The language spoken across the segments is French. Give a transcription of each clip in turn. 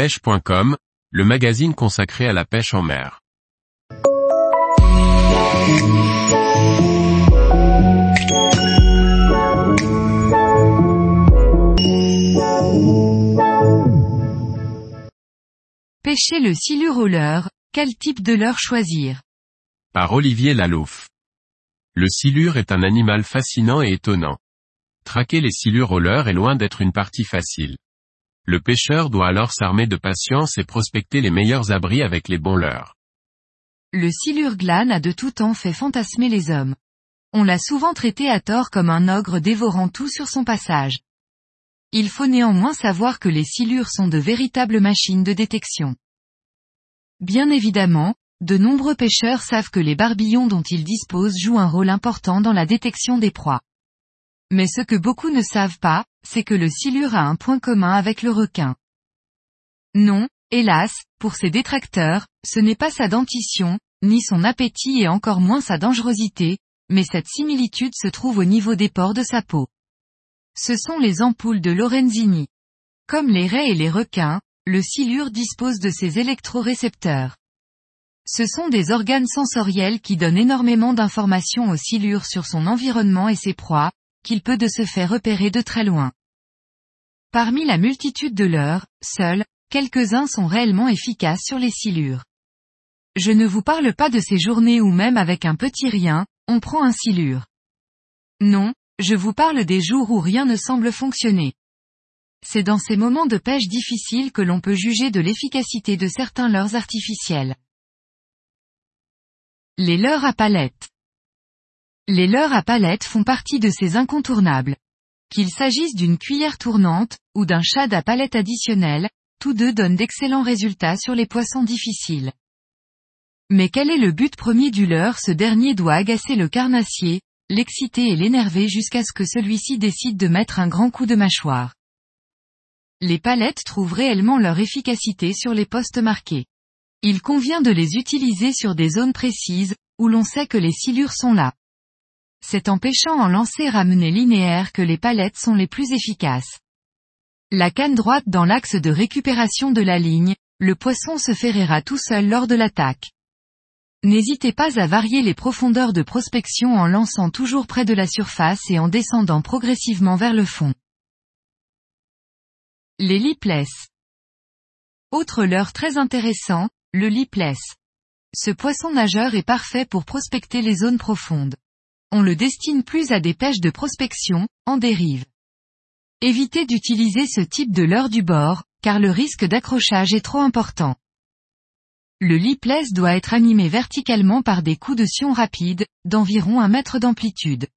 pêche.com, le magazine consacré à la pêche en mer. Pêcher le silure au leurre, quel type de leurre choisir? Par Olivier Lalouf. Le silure est un animal fascinant et étonnant. Traquer les silures au leurre est loin d'être une partie facile. Le pêcheur doit alors s'armer de patience et prospecter les meilleurs abris avec les bons leurres. Le silure glane a de tout temps fait fantasmer les hommes. On l'a souvent traité à tort comme un ogre dévorant tout sur son passage. Il faut néanmoins savoir que les silures sont de véritables machines de détection. Bien évidemment, de nombreux pêcheurs savent que les barbillons dont ils disposent jouent un rôle important dans la détection des proies. Mais ce que beaucoup ne savent pas, c'est que le silure a un point commun avec le requin. Non, hélas, pour ses détracteurs, ce n'est pas sa dentition, ni son appétit et encore moins sa dangerosité, mais cette similitude se trouve au niveau des pores de sa peau. Ce sont les ampoules de Lorenzini. Comme les raies et les requins, le silure dispose de ses électrorécepteurs. Ce sont des organes sensoriels qui donnent énormément d'informations au silure sur son environnement et ses proies, qu'il peut de se faire repérer de très loin. Parmi la multitude de leurs, seuls, quelques-uns sont réellement efficaces sur les silures. Je ne vous parle pas de ces journées où même avec un petit rien, on prend un silure. Non, je vous parle des jours où rien ne semble fonctionner. C'est dans ces moments de pêche difficiles que l'on peut juger de l'efficacité de certains leurres artificiels. Les leurres à palettes. Les leurres à palettes font partie de ces incontournables. Qu'il s'agisse d'une cuillère tournante, ou d'un shad à palette additionnel, tous deux donnent d'excellents résultats sur les poissons difficiles. Mais quel est le but premier du leurre? Ce dernier doit agacer le carnassier, l'exciter et l'énerver jusqu'à ce que celui-ci décide de mettre un grand coup de mâchoire. Les palettes trouvent réellement leur efficacité sur les postes marqués. Il convient de les utiliser sur des zones précises, où l'on sait que les silures sont là. C'est en pêchant en lancer ramené linéaire que les palettes sont les plus efficaces. La canne droite dans l'axe de récupération de la ligne, le poisson se ferrera tout seul lors de l'attaque. N'hésitez pas à varier les profondeurs de prospection en lançant toujours près de la surface et en descendant progressivement vers le fond. Les lipless. Autre leurre très intéressant, le lipless. Ce poisson nageur est parfait pour prospecter les zones profondes on le destine plus à des pêches de prospection, en dérive. Évitez d'utiliser ce type de leurre du bord, car le risque d'accrochage est trop important. Le lipless doit être animé verticalement par des coups de sion rapides, d'environ un mètre d'amplitude.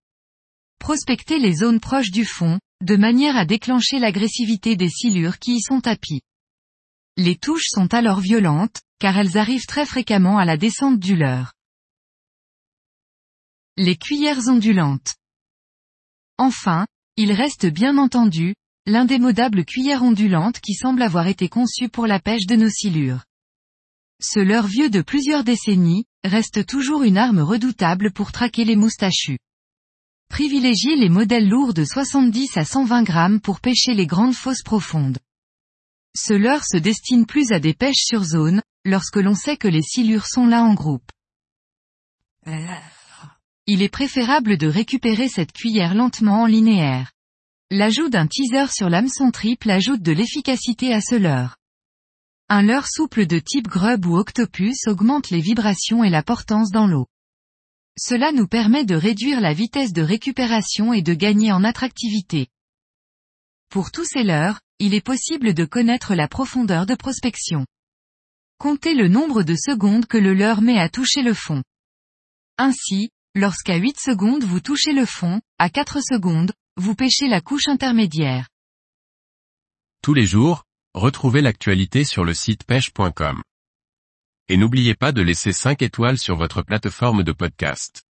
Prospectez les zones proches du fond, de manière à déclencher l'agressivité des silures qui y sont tapies. Les touches sont alors violentes, car elles arrivent très fréquemment à la descente du leurre. Les cuillères ondulantes. Enfin, il reste bien entendu, l'indémodable cuillère ondulante qui semble avoir été conçue pour la pêche de nos silures. Ce leurre vieux de plusieurs décennies, reste toujours une arme redoutable pour traquer les moustachus. Privilégiez les modèles lourds de 70 à 120 grammes pour pêcher les grandes fosses profondes. Ce leurre se destine plus à des pêches sur zone, lorsque l'on sait que les silures sont là en groupe. Il est préférable de récupérer cette cuillère lentement en linéaire. L'ajout d'un teaser sur l'hameçon triple ajoute de l'efficacité à ce leurre. Un leurre souple de type grub ou octopus augmente les vibrations et la portance dans l'eau. Cela nous permet de réduire la vitesse de récupération et de gagner en attractivité. Pour tous ces leurres, il est possible de connaître la profondeur de prospection. Comptez le nombre de secondes que le leurre met à toucher le fond. Ainsi, Lorsqu'à 8 secondes vous touchez le fond, à 4 secondes, vous pêchez la couche intermédiaire. Tous les jours, retrouvez l'actualité sur le site pêche.com. Et n'oubliez pas de laisser 5 étoiles sur votre plateforme de podcast.